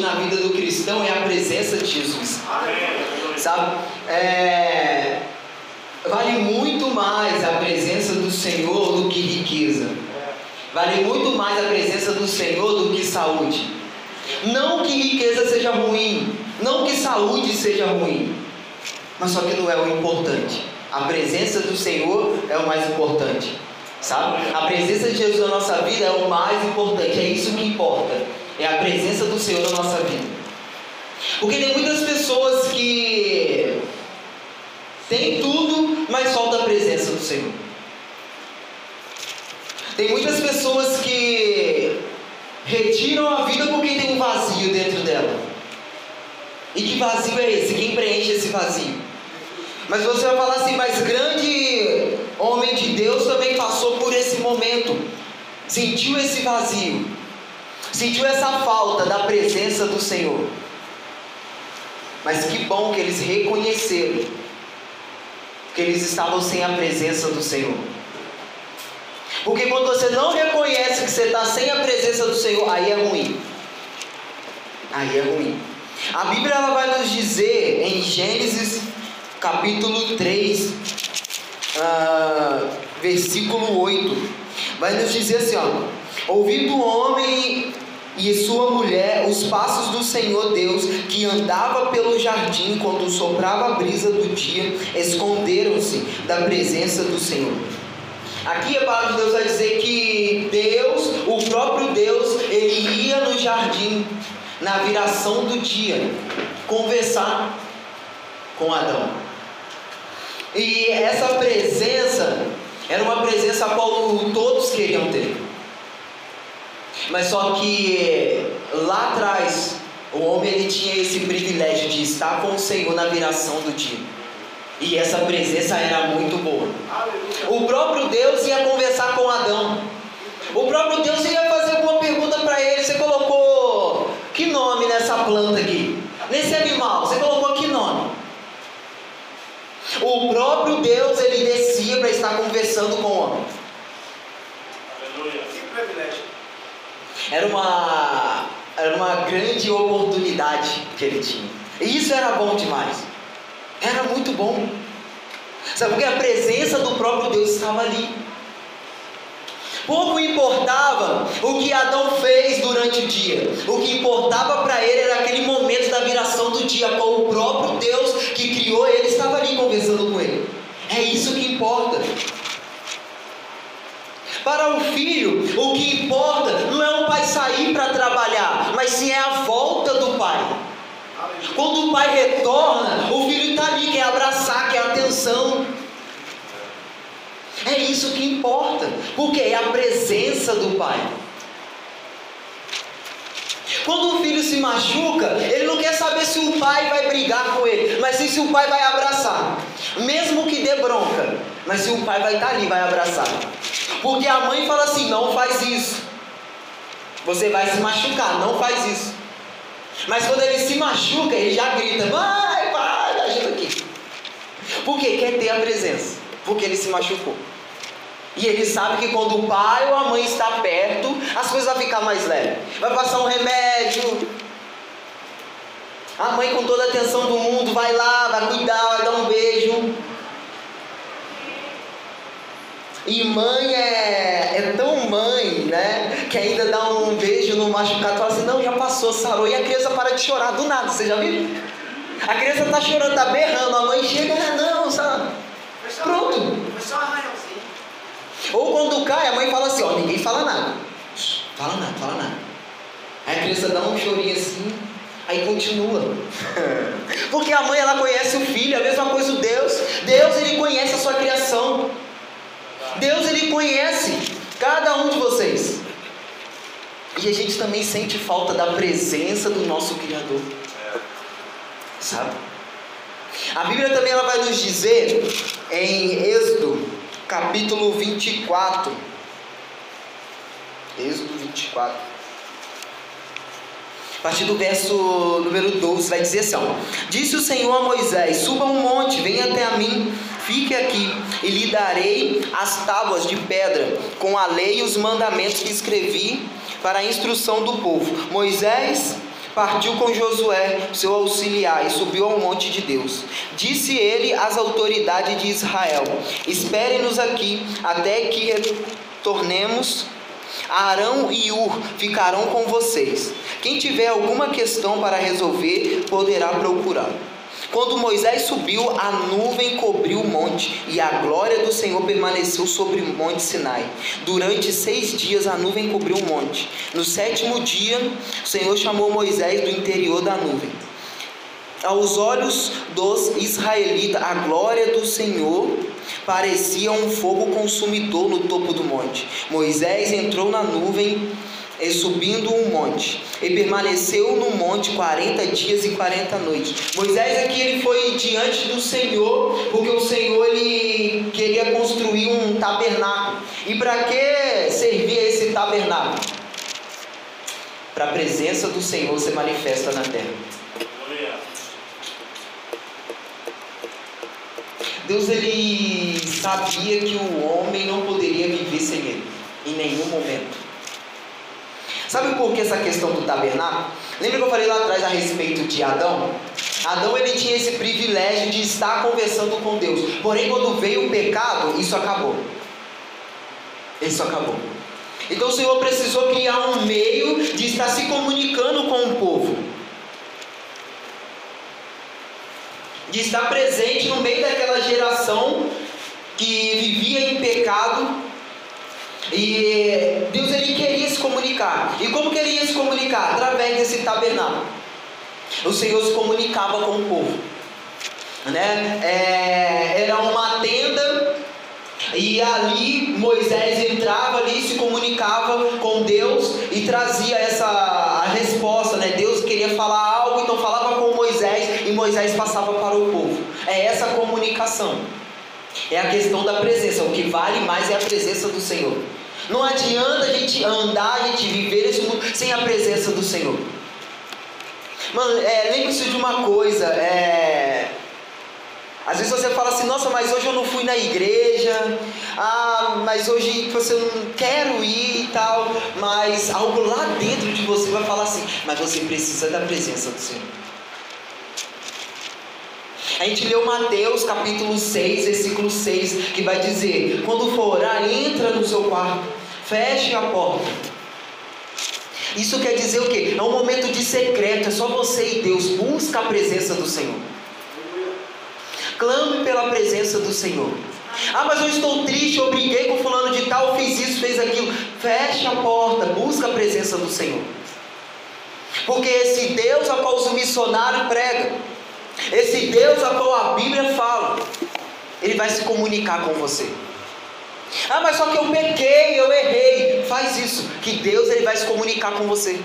na vida do cristão é a presença de Jesus. Sabe? É, vale muito mais a presença do Senhor do que riqueza. Vale muito mais a presença do Senhor do que saúde. Não que riqueza seja ruim, não que saúde seja ruim, mas só que não é o importante. A presença do Senhor é o mais importante, sabe? A presença de Jesus na nossa vida é o mais importante, é isso que importa. É a presença do Senhor na nossa vida. Porque tem muitas pessoas que têm tudo, mas falta a presença do Senhor. Tem muitas pessoas que retiram a vida porque tem um vazio dentro dela. E que vazio é esse? Quem preenche esse vazio? Mas você vai falar assim, mas grande homem de Deus também passou por esse momento, sentiu esse vazio, sentiu essa falta da presença do Senhor. Mas que bom que eles reconheceram que eles estavam sem a presença do Senhor. Porque quando você não reconhece que você está sem a presença do Senhor, aí é ruim. Aí é ruim. A Bíblia vai nos dizer em Gênesis capítulo 3, uh, ah, versículo 8, vai nos dizer assim: ó, ouvindo o homem e sua mulher os passos do Senhor Deus, que andava pelo jardim quando soprava a brisa do dia, esconderam-se da presença do Senhor. Aqui a palavra de Deus vai dizer que Deus, o próprio Deus, ele ia no jardim na viração do dia conversar com Adão. E essa presença era uma presença a qual todos queriam ter. Mas só que lá atrás, o homem ele tinha esse privilégio de estar com o Senhor na viração do dia. E essa presença era muito boa. O próprio Deus ia conversar com Adão. O próprio Deus ia fazer alguma pergunta para ele. Você colocou que nome nessa planta aqui? Nesse animal, você colocou que nome? O próprio Deus ele descia para estar conversando com o homem. Aleluia. Que privilégio. Era uma, era uma grande oportunidade que ele tinha. E isso era bom demais. Era muito bom. Sabe porque a presença do próprio Deus estava ali. Pouco importava o que Adão fez durante o dia. O que importava para ele era aquele momento da viração do dia, com o próprio Deus que criou ele estava ali conversando com ele. É isso que importa. Para o filho, o que importa não é o pai sair para trabalhar, mas sim é a volta do pai. Quando o pai retorna, o filho está ali, quer abraçar, quer atenção. É isso que importa, porque é a presença do pai. Quando o filho se machuca, ele não quer saber se o pai vai brigar com ele, mas sim se o pai vai abraçar. Mesmo que dê bronca, mas se o pai vai estar ali, vai abraçar. Porque a mãe fala assim: não faz isso. Você vai se machucar, não faz isso. Mas quando ele se machuca, ele já grita: vai, pai, ajuda aqui. Porque quer ter a presença, porque ele se machucou. E ele sabe que quando o pai ou a mãe está perto, as coisas vão ficar mais leves. Vai passar um remédio. A mãe, com toda a atenção do mundo, vai lá, vai cuidar, vai dar um beijo. E mãe é, é tão mãe, né? Que ainda dá um beijo no machucado e fala assim: não, já passou, sarou. E a criança para de chorar do nada, você já viu? A criança está chorando, está berrando, a mãe chega, ah, não, sabe? Pronto. Foi só um arranhãozinho. Ou quando cai, a mãe fala assim, ó, ninguém fala nada. Fala nada, fala nada. Aí a criança dá um chorinho assim, aí continua. Porque a mãe ela conhece o filho, a mesma coisa o Deus. Deus ele conhece a sua criação. Deus ele conhece cada um de vocês. E a gente também sente falta da presença do nosso Criador. Sabe? A Bíblia também ela vai nos dizer em Êxodo capítulo 24. Êxodo 24. A partir do verso número 12, vai dizer assim: Disse o Senhor a Moisés: Suba um monte, venha até a mim, fique aqui, e lhe darei as tábuas de pedra, com a lei e os mandamentos que escrevi para a instrução do povo. Moisés partiu com Josué, seu auxiliar, e subiu ao monte de Deus. Disse ele às autoridades de Israel: Esperem-nos aqui até que retornemos. Arão e Ur ficarão com vocês. Quem tiver alguma questão para resolver, poderá procurar. Quando Moisés subiu, a nuvem cobriu o monte e a glória do Senhor permaneceu sobre o monte Sinai. Durante seis dias a nuvem cobriu o monte. No sétimo dia, o Senhor chamou Moisés do interior da nuvem. Aos olhos dos israelitas, a glória do Senhor parecia um fogo consumidor no topo do monte. Moisés entrou na nuvem e subindo um monte, e permaneceu no monte 40 dias e 40 noites. Moisés aqui ele foi diante do Senhor, porque o Senhor ele queria construir um tabernáculo. E para que servia esse tabernáculo? Para a presença do Senhor se manifesta na terra. Deus ele sabia que o homem não poderia viver sem ele, em nenhum momento. Sabe por que essa questão do tabernáculo? Lembra que eu falei lá atrás a respeito de Adão? Adão ele tinha esse privilégio de estar conversando com Deus. Porém, quando veio o pecado, isso acabou. Isso acabou. Então o Senhor precisou criar um meio de estar se comunicando com o povo. De estar presente no meio daquela geração que vivia em pecado e Deus ele queria se comunicar. E como que ele ia se comunicar? Através desse tabernáculo. O Senhor se comunicava com o povo. Né? É, era uma tenda e ali Moisés entrava ali, se comunicava com Deus e trazia essa a resposta, né? Deus queria falar algo, então falava com Moisés e Moisés passava para o povo. É essa comunicação. É a questão da presença. O que vale mais é a presença do Senhor. Não adianta a gente andar, a gente viver esse mundo sem a presença do Senhor. Mano, é, lembre-se de uma coisa. É... Às vezes você fala assim, nossa, mas hoje eu não fui na igreja, ah, mas hoje você não quero ir e tal, mas algo lá dentro de você vai falar assim, mas você precisa da presença do Senhor. A gente leu Mateus capítulo 6, versículo 6, que vai dizer: Quando for orar, entra no seu quarto, feche a porta. Isso quer dizer o quê? É um momento de secreto, é só você e Deus. Busca a presença do Senhor. Clame pela presença do Senhor. Ah, mas eu estou triste, eu briguei com fulano de tal, fiz isso, fez aquilo. Feche a porta, busca a presença do Senhor. Porque esse Deus a qual o missionário prega, esse Deus a qual a Bíblia fala, ele vai se comunicar com você. Ah, mas só que eu pequei, eu errei. Faz isso, que Deus ele vai se comunicar com você.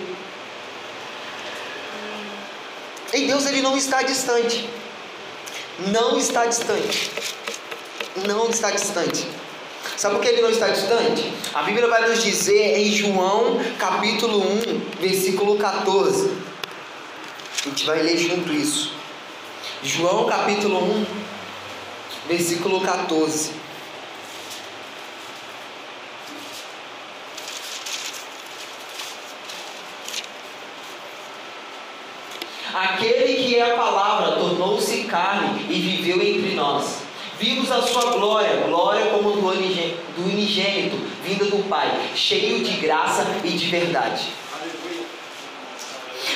E Deus ele não está distante. Não está distante. Não está distante. Sabe por que ele não está distante? A Bíblia vai nos dizer em João capítulo 1, versículo 14. A gente vai ler junto isso. João capítulo 1, versículo 14. Aquele que é a palavra tornou-se carne e viveu entre nós. Vimos a sua glória, glória como do unigênito, vindo do Pai, cheio de graça e de verdade.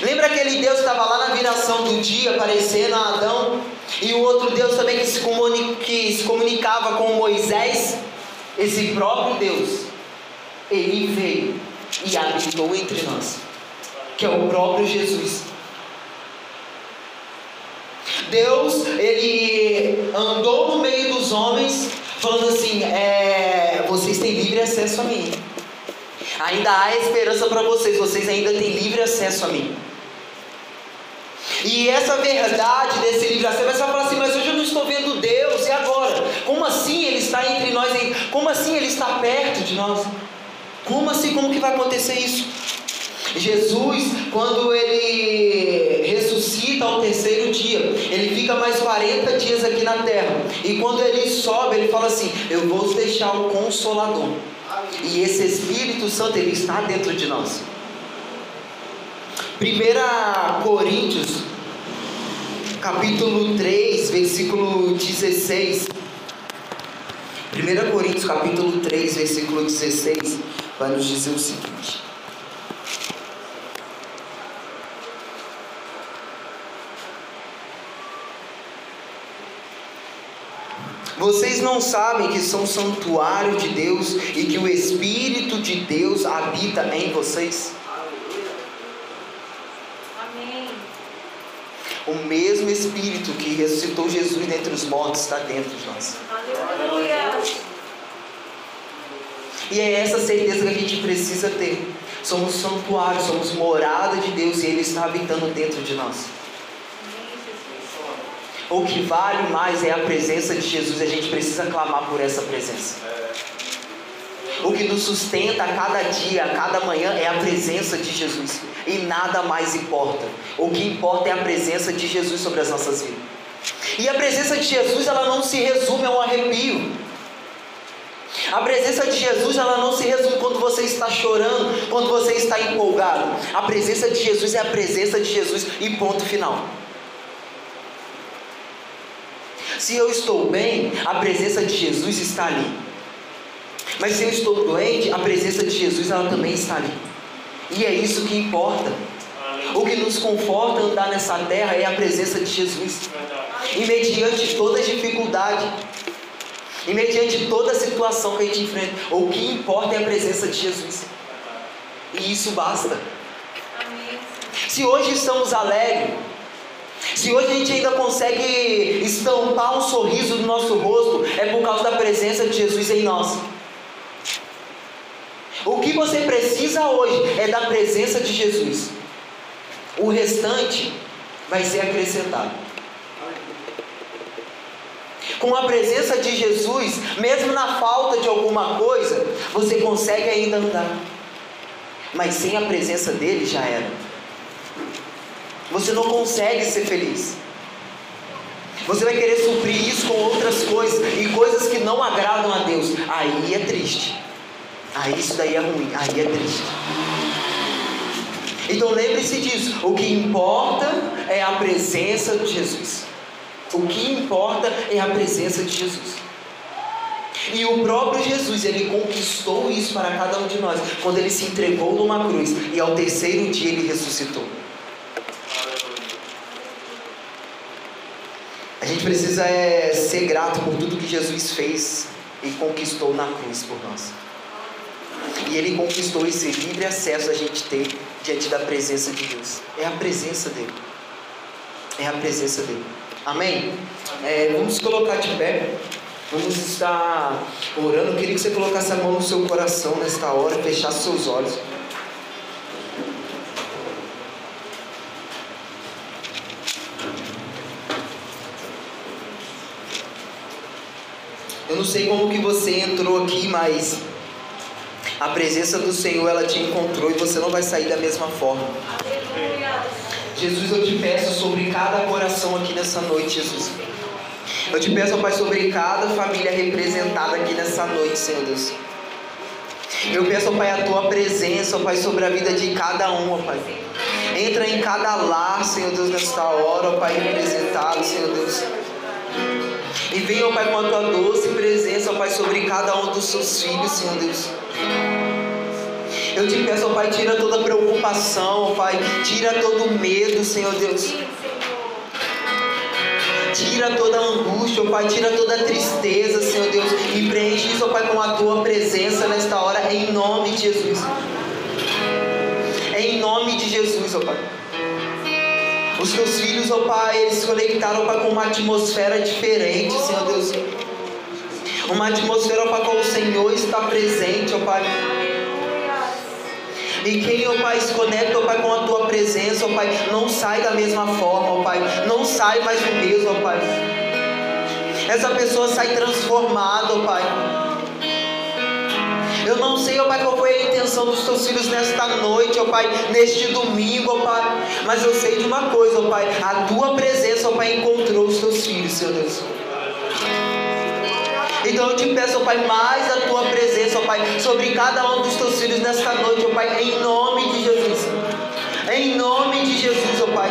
Lembra aquele Deus que estava lá na viração do dia, aparecendo a Adão? E o outro Deus também que se, que se comunicava com Moisés? Esse próprio Deus, ele veio e habitou entre nós, que é o próprio Jesus. Deus, ele andou no meio dos homens, falando assim: é, vocês têm livre acesso a mim. Ainda há esperança para vocês, vocês ainda têm livre acesso a mim. E essa verdade desse acesso, você vai falar assim, mas hoje eu não estou vendo Deus, e agora? Como assim Ele está entre nós? Como assim Ele está perto de nós? Como assim? Como que vai acontecer isso? Jesus, quando ele ressuscita ao terceiro dia, ele fica mais 40 dias aqui na terra. E quando ele sobe, ele fala assim: Eu vou deixar o consolador. E esse Espírito Santo, ele está dentro de nós. 1 Coríntios, capítulo 3, versículo 16. 1 Coríntios, capítulo 3, versículo 16, vai nos dizer o seguinte. Vocês não sabem que são santuário de Deus e que o Espírito de Deus habita em vocês? Amém. O mesmo Espírito que ressuscitou Jesus dentre os mortos está dentro de nós. Aleluia. E é essa certeza que a gente precisa ter. Somos santuário, somos morada de Deus e Ele está habitando dentro de nós. O que vale mais é a presença de Jesus, a gente precisa clamar por essa presença. O que nos sustenta a cada dia, a cada manhã é a presença de Jesus. E nada mais importa. O que importa é a presença de Jesus sobre as nossas vidas. E a presença de Jesus, ela não se resume a um arrepio. A presença de Jesus, ela não se resume quando você está chorando, quando você está empolgado. A presença de Jesus é a presença de Jesus e ponto final. Se eu estou bem, a presença de Jesus está ali. Mas se eu estou doente, a presença de Jesus ela também está ali. E é isso que importa. O que nos conforta andar nessa terra é a presença de Jesus. E mediante toda dificuldade, e mediante toda situação que a gente enfrenta, o que importa é a presença de Jesus. E isso basta. Se hoje estamos alegres, se hoje a gente ainda consegue estampar um sorriso no nosso rosto, é por causa da presença de Jesus em nós. Que você precisa hoje é da presença de Jesus. O restante vai ser acrescentado. Com a presença de Jesus, mesmo na falta de alguma coisa, você consegue ainda andar. Mas sem a presença dele já era. Você não consegue ser feliz. Você vai querer suprir isso com outras coisas e coisas que não agradam a Deus. Aí é triste. Aí isso daí é ruim. Aí é triste. Então lembre-se disso. O que importa é a presença de Jesus. O que importa é a presença de Jesus. E o próprio Jesus, ele conquistou isso para cada um de nós, quando ele se entregou numa cruz e ao terceiro dia ele ressuscitou. A gente precisa é, ser grato por tudo que Jesus fez e conquistou na cruz por nós. E Ele conquistou esse livre acesso a gente ter diante da presença de Deus. É a presença dele. É a presença dele. Amém? É, vamos colocar de pé. Vamos estar orando. Eu queria que você colocasse a mão no seu coração nesta hora, fechasse seus olhos. Eu não sei como que você entrou aqui, mas a presença do Senhor ela te encontrou e você não vai sair da mesma forma. Jesus, eu te peço sobre cada coração aqui nessa noite, Jesus. Eu te peço, Pai, sobre cada família representada aqui nessa noite, Senhor Deus. Eu peço, Pai, a tua presença, Pai, sobre a vida de cada um, Pai. Entra em cada lar, Senhor Deus, nesta hora, Pai, representado, Senhor Deus. E venha, Pai, com a tua doce presença, Pai, sobre cada um dos seus filhos, Senhor Deus. Eu te peço, ó Pai, tira toda preocupação, ó Pai, tira todo medo, Senhor Deus. Tira toda angústia, ó Pai, tira toda tristeza, Senhor Deus, e preenche isso, ó Pai, com a tua presença nesta hora, em nome de Jesus. Em nome de Jesus, ó Pai. Os teus filhos, ó Pai, eles se conectaram, ó Pai, com uma atmosfera diferente, Senhor Deus. Uma atmosfera, ó Pai, com o Senhor está presente, ó Pai. E quem, ó Pai, se conecta, ó Pai, com a tua presença, ó Pai, não sai da mesma forma, ó Pai. Não sai mais do mesmo, ó Pai. Essa pessoa sai transformada, ó Pai. Eu não sei, ó Pai, qual foi a intenção dos teus filhos nesta noite, ó Pai, neste domingo, ó Pai. Mas eu sei de uma coisa, ó Pai, a tua presença, ó Pai, encontrou os teus filhos, Senhor Deus. Então eu te peço, ó Pai, mais a tua presença, ó Pai, sobre cada um dos teus filhos nesta noite, ó Pai, em nome de Jesus. Em nome Jesus, ó Pai.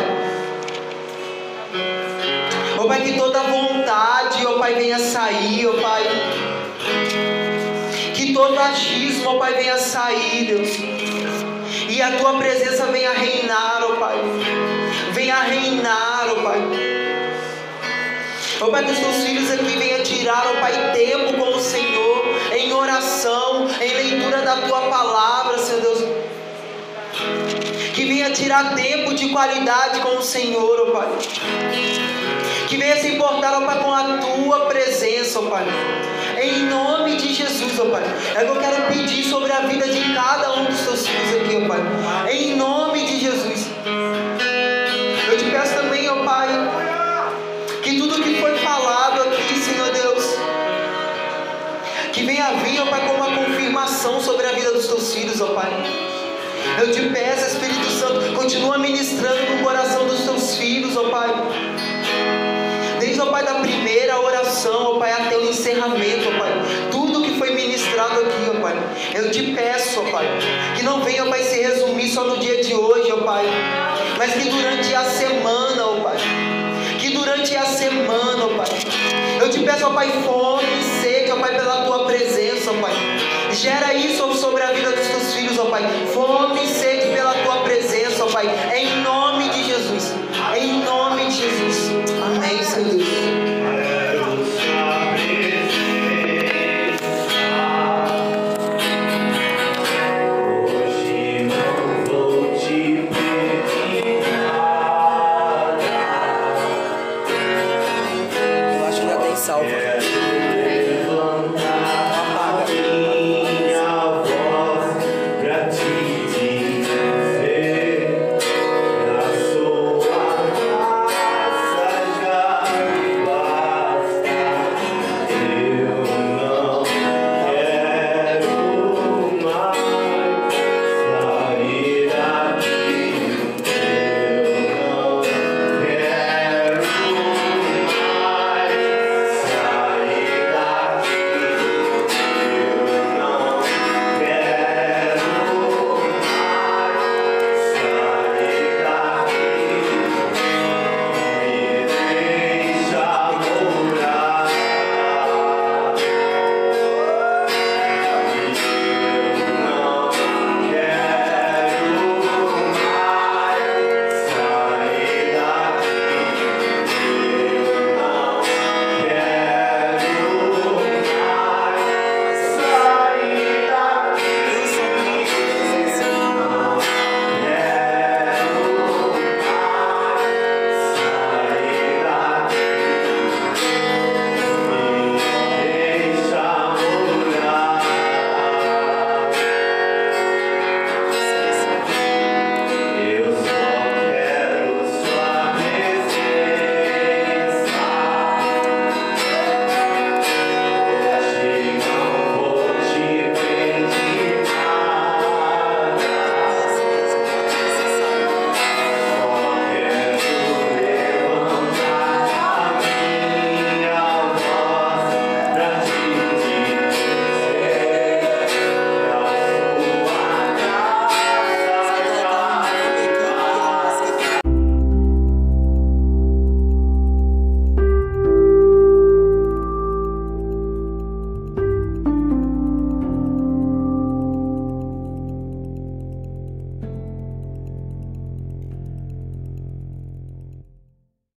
Ó Pai, que toda vontade, ó Pai, venha sair, ó Pai. Que todo achismo, ó Pai, venha sair, Deus. E a tua presença venha reinar, ó Pai. Venha reinar, ó Pai. Ó Pai, que os teus filhos aqui venham tirar, ó Pai, tempo com o Senhor, em oração, em leitura da tua palavra, Senhor Deus. Que venha tirar tempo de qualidade com o Senhor, ó Pai. Que venha se importar, ó Pai, com a tua presença, ó Pai. Em nome de Jesus, ó Pai. É o que eu quero pedir sobre a vida de cada um dos teus filhos aqui, ó Pai. Em nome de Jesus. Sobre a vida dos teus filhos, ó Pai. Eu te peço, Espírito Santo, continua ministrando no coração dos teus filhos, ó Pai. Desde, ó Pai, da primeira oração, ó Pai, até o encerramento, ó Pai. Tudo que foi ministrado aqui, ó Pai. Eu te peço, ó Pai, que não venha, ó Pai, se resumir só no dia de hoje, ó Pai. Mas que durante a semana, ó Pai. Que durante a semana, ó Pai. Eu te peço, ó Pai, fome e sede, ó Pai, pela tua presença, ó Pai. Gera isso sobre a vida dos teus filhos, ó Pai. Fome